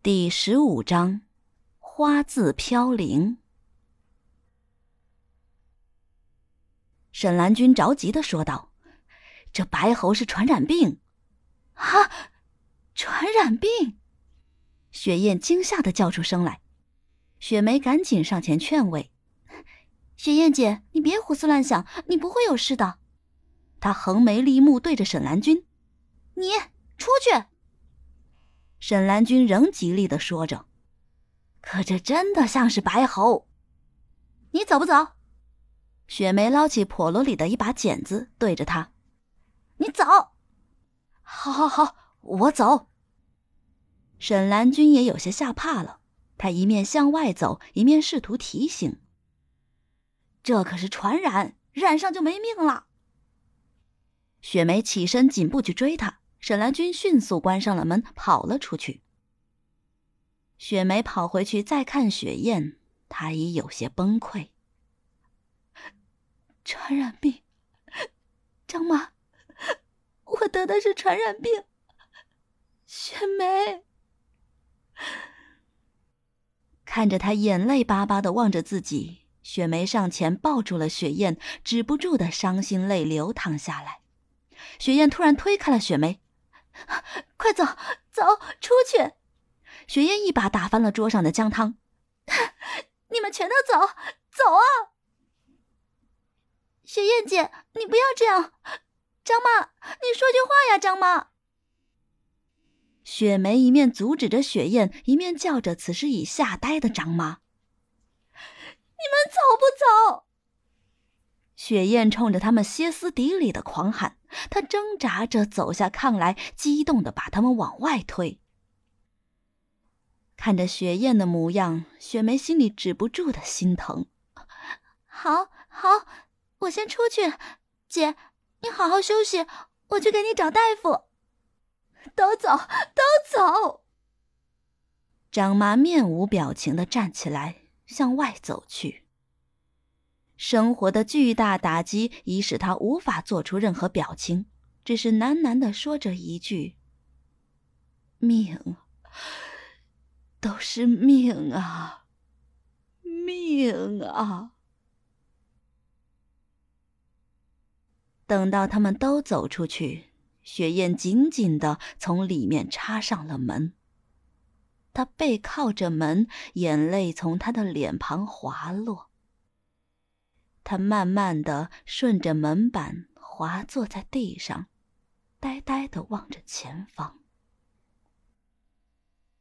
第十五章，花自飘零。沈兰君着急的说道：“这白喉是传染病，啊，传染病！”雪雁惊吓的叫出声来。雪梅赶紧上前劝慰：“雪雁姐，你别胡思乱想，你不会有事的。”她横眉立目对着沈兰君：“你出去！”沈兰君仍极力的说着：“可这真的像是白猴。”你走不走？雪梅捞起笸箩里的一把剪子，对着他：“你走！”“好，好，好，我走。”沈兰君也有些吓怕了，他一面向外走，一面试图提醒：“这可是传染，染上就没命了。”雪梅起身紧步去追他。沈兰君迅速关上了门，跑了出去。雪梅跑回去再看雪雁，她已有些崩溃。传染病，张妈，我得的是传染病。雪梅看着她眼泪巴巴的望着自己，雪梅上前抱住了雪雁，止不住的伤心泪流淌下来。雪雁突然推开了雪梅。快走，走出去！雪雁一把打翻了桌上的姜汤。你们全都走，走啊！雪雁姐，你不要这样。张妈，你说句话呀，张妈。雪梅一面阻止着雪雁，一面叫着此时已吓呆的张妈：“你们走不走？”雪雁冲着他们歇斯底里的狂喊。他挣扎着走下炕来，激动的把他们往外推。看着雪雁的模样，雪梅心里止不住的心疼。好，好，我先出去。姐，你好好休息，我去给你找大夫。都走，都走。张妈面无表情的站起来，向外走去。生活的巨大打击已使他无法做出任何表情，只是喃喃的说着一句：“命，都是命啊，命啊！”等到他们都走出去，雪雁紧紧的从里面插上了门。他背靠着门，眼泪从他的脸庞滑落。他慢慢的顺着门板滑坐在地上，呆呆的望着前方。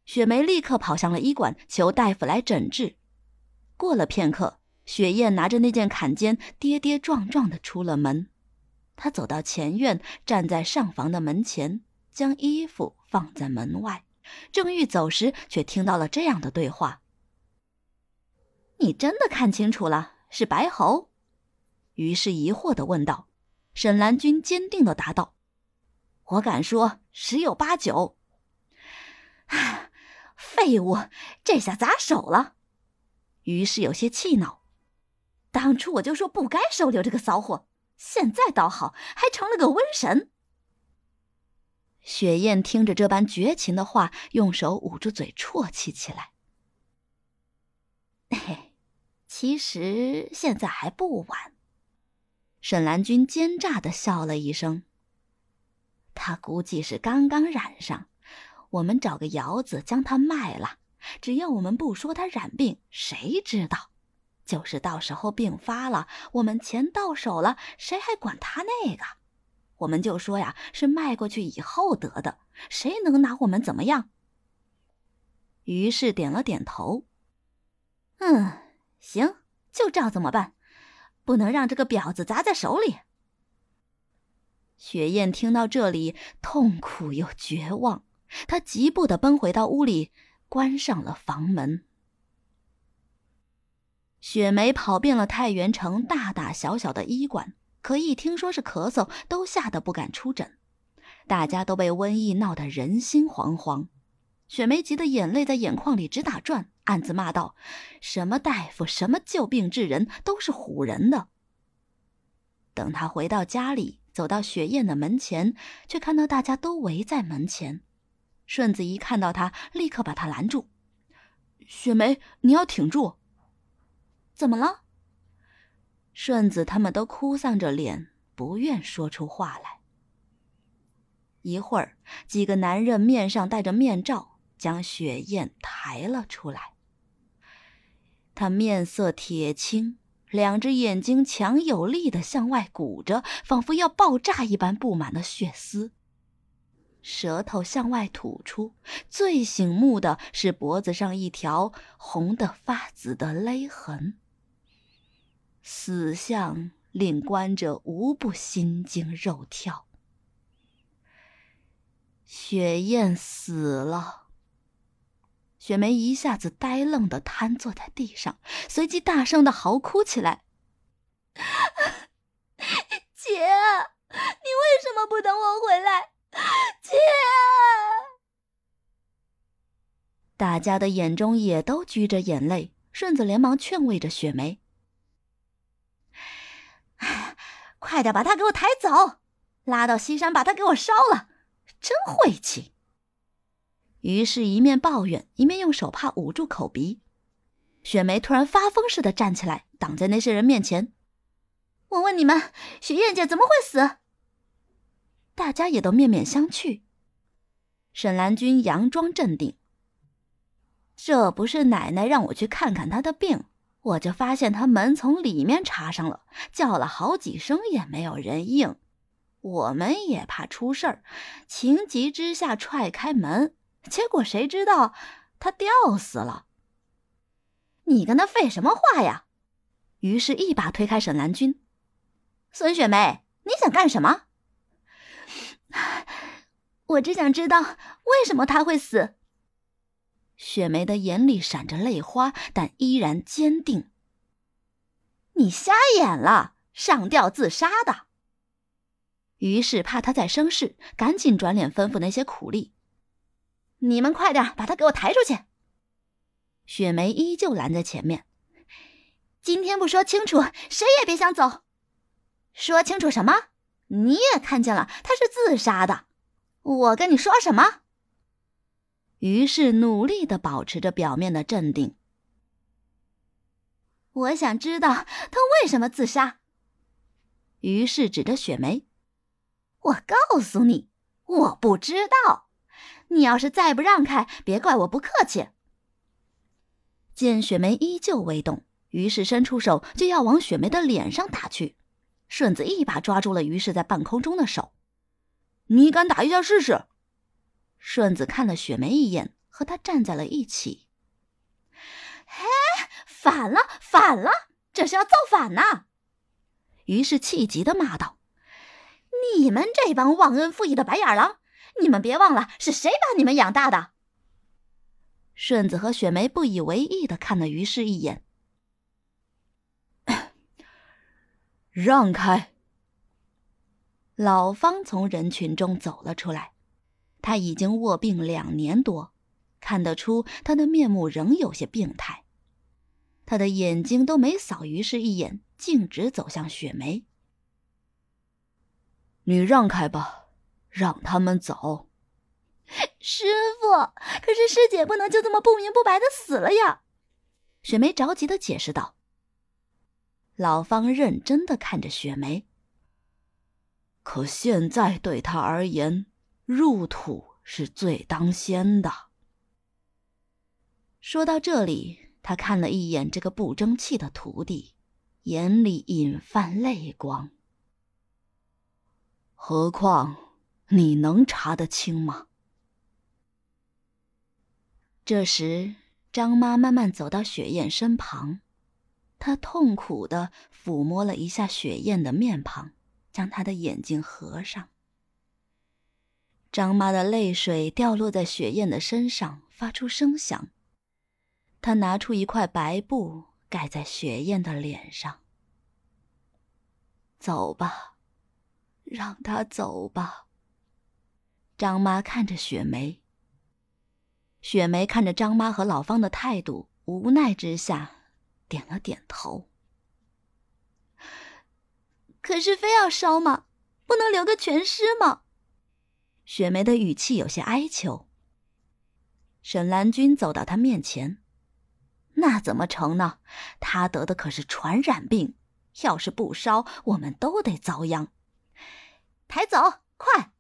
雪梅立刻跑向了医馆，求大夫来诊治。过了片刻，雪雁拿着那件坎肩，跌跌撞撞的出了门。她走到前院，站在上房的门前，将衣服放在门外，正欲走时，却听到了这样的对话：“你真的看清楚了，是白猴？”于是疑惑的问道：“沈兰君坚定的答道：‘我敢说十有八九。’啊废物，这下砸手了。”于是有些气恼：“当初我就说不该收留这个骚货，现在倒好，还成了个瘟神。”雪雁听着这般绝情的话，用手捂住嘴，啜泣起来。嘿，其实现在还不晚。沈兰君奸诈的笑了一声。他估计是刚刚染上，我们找个窑子将它卖了。只要我们不说他染病，谁知道？就是到时候病发了，我们钱到手了，谁还管他那个？我们就说呀，是卖过去以后得的，谁能拿我们怎么样？于是点了点头。嗯，行，就照这么办。不能让这个婊子砸在手里。雪雁听到这里，痛苦又绝望，她急步的奔回到屋里，关上了房门。雪梅跑遍了太原城大大小小的医馆，可一听说是咳嗽，都吓得不敢出诊。大家都被瘟疫闹得人心惶惶。雪梅急得眼泪在眼眶里直打转，暗自骂道：“什么大夫，什么救病治人，都是唬人的。”等他回到家里，走到雪雁的门前，却看到大家都围在门前。顺子一看到他，立刻把他拦住：“雪梅，你要挺住。”怎么了？顺子他们都哭丧着脸，不愿说出话来。一会儿，几个男人面上戴着面罩，将雪雁抬了出来。他面色铁青，两只眼睛强有力的向外鼓着，仿佛要爆炸一般布满了血丝。舌头向外吐出，最醒目的是脖子上一条红的发紫的勒痕。死相令观者无不心惊肉跳。雪雁死了。雪梅一下子呆愣的瘫坐在地上，随即大声的嚎哭起来：“姐，你为什么不等我回来？姐！”大家的眼中也都掬着眼泪。顺子连忙劝慰着雪梅。快点把他给我抬走，拉到西山把他给我烧了，真晦气。于是，一面抱怨，一面用手帕捂住口鼻。雪梅突然发疯似的站起来，挡在那些人面前。我问你们，雪燕姐怎么会死？大家也都面面相觑。沈兰君佯装镇定：“这不是奶奶让我去看看她的病。”我就发现她门从里面插上了，叫了好几声也没有人应，我们也怕出事儿，情急之下踹开门，结果谁知道他吊死了。你跟他废什么话呀？于是，一把推开沈兰君。孙雪梅，你想干什么？我只想知道为什么他会死。雪梅的眼里闪着泪花，但依然坚定。你瞎眼了，上吊自杀的。于是怕他再生事，赶紧转脸吩咐那些苦力：“你们快点把他给我抬出去。”雪梅依旧拦在前面：“今天不说清楚，谁也别想走。说清楚什么？你也看见了，他是自杀的。我跟你说什么？”于是努力的保持着表面的镇定。我想知道他为什么自杀。于是指着雪梅：“我告诉你，我不知道。你要是再不让开，别怪我不客气。”见雪梅依旧未动，于是伸出手就要往雪梅的脸上打去。顺子一把抓住了于是在半空中的手：“你敢打一下试试？”顺子看了雪梅一眼，和她站在了一起。嘿，反了，反了，这是要造反呐！于是气急的骂道：“你们这帮忘恩负义的白眼狼，你们别忘了是谁把你们养大的！”顺子和雪梅不以为意的看了于氏一眼，让开。老方从人群中走了出来。他已经卧病两年多，看得出他的面目仍有些病态。他的眼睛都没扫于氏一眼，径直走向雪梅。你让开吧，让他们走。师傅，可是师姐不能就这么不明不白的死了呀！雪梅着急的解释道。老方认真的看着雪梅。可现在对他而言。入土是最当先的。说到这里，他看了一眼这个不争气的徒弟，眼里隐泛泪光。何况你能查得清吗？这时，张妈慢慢走到雪雁身旁，她痛苦的抚摸了一下雪雁的面庞，将她的眼睛合上。张妈的泪水掉落在雪雁的身上，发出声响。她拿出一块白布盖在雪雁的脸上。走吧，让她走吧。张妈看着雪梅，雪梅看着张妈和老方的态度，无奈之下点了点头。可是非要烧吗？不能留个全尸吗？雪梅的语气有些哀求，沈兰君走到他面前：“那怎么成呢？他得的可是传染病，要是不烧，我们都得遭殃。”抬走，快！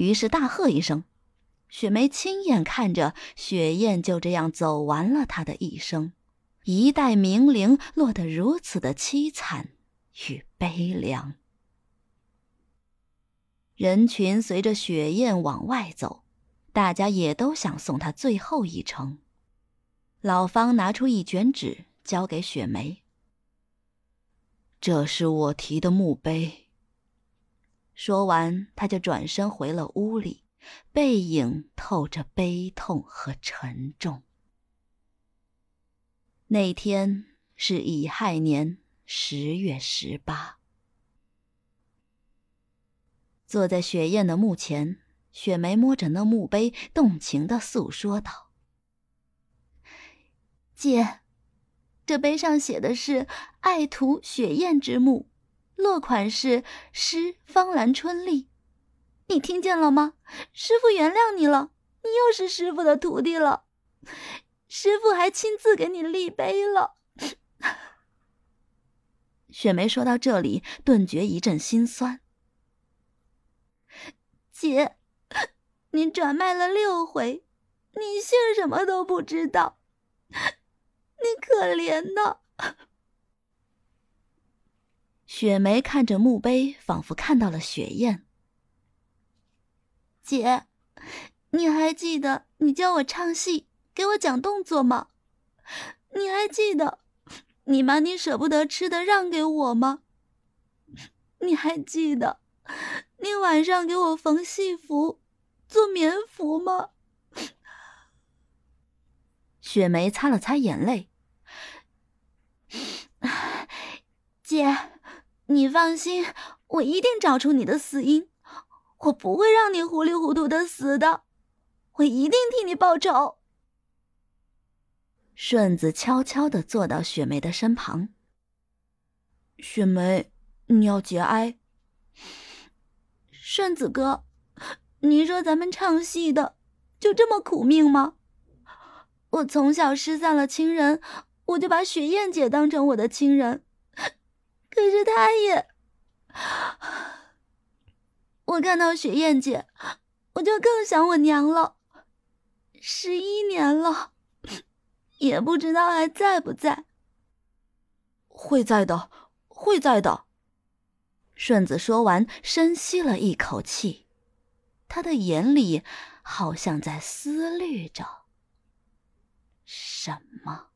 于是大喝一声。雪梅亲眼看着雪雁就这样走完了她的一生，一代名伶落得如此的凄惨与悲凉。人群随着雪雁往外走，大家也都想送她最后一程。老方拿出一卷纸，交给雪梅：“这是我题的墓碑。”说完，他就转身回了屋里。背影透着悲痛和沉重。那天是乙亥年十月十八。坐在雪雁的墓前，雪梅摸着那墓碑，动情的诉说道：“姐，这碑上写的是‘爱徒雪雁之墓’，落款是‘诗芳兰春丽’。”你听见了吗？师傅原谅你了，你又是师傅的徒弟了。师傅还亲自给你立碑了。雪梅说到这里，顿觉一阵心酸。姐，你转卖了六回，你姓什么都不知道，你可怜呐。雪梅看着墓碑，仿佛看到了雪雁。姐，你还记得你教我唱戏，给我讲动作吗？你还记得你把你舍不得吃的让给我吗？你还记得你晚上给我缝戏服、做棉服吗？雪梅擦了擦眼泪，姐，你放心，我一定找出你的死因。我不会让你糊里糊涂的死的，我一定替你报仇。顺子悄悄的坐到雪梅的身旁。雪梅，你要节哀。顺子哥，你说咱们唱戏的就这么苦命吗？我从小失散了亲人，我就把雪燕姐当成我的亲人，可是他也……我看到雪雁姐，我就更想我娘了。十一年了，也不知道还在不在。会在的，会在的。顺子说完，深吸了一口气，他的眼里好像在思虑着什么。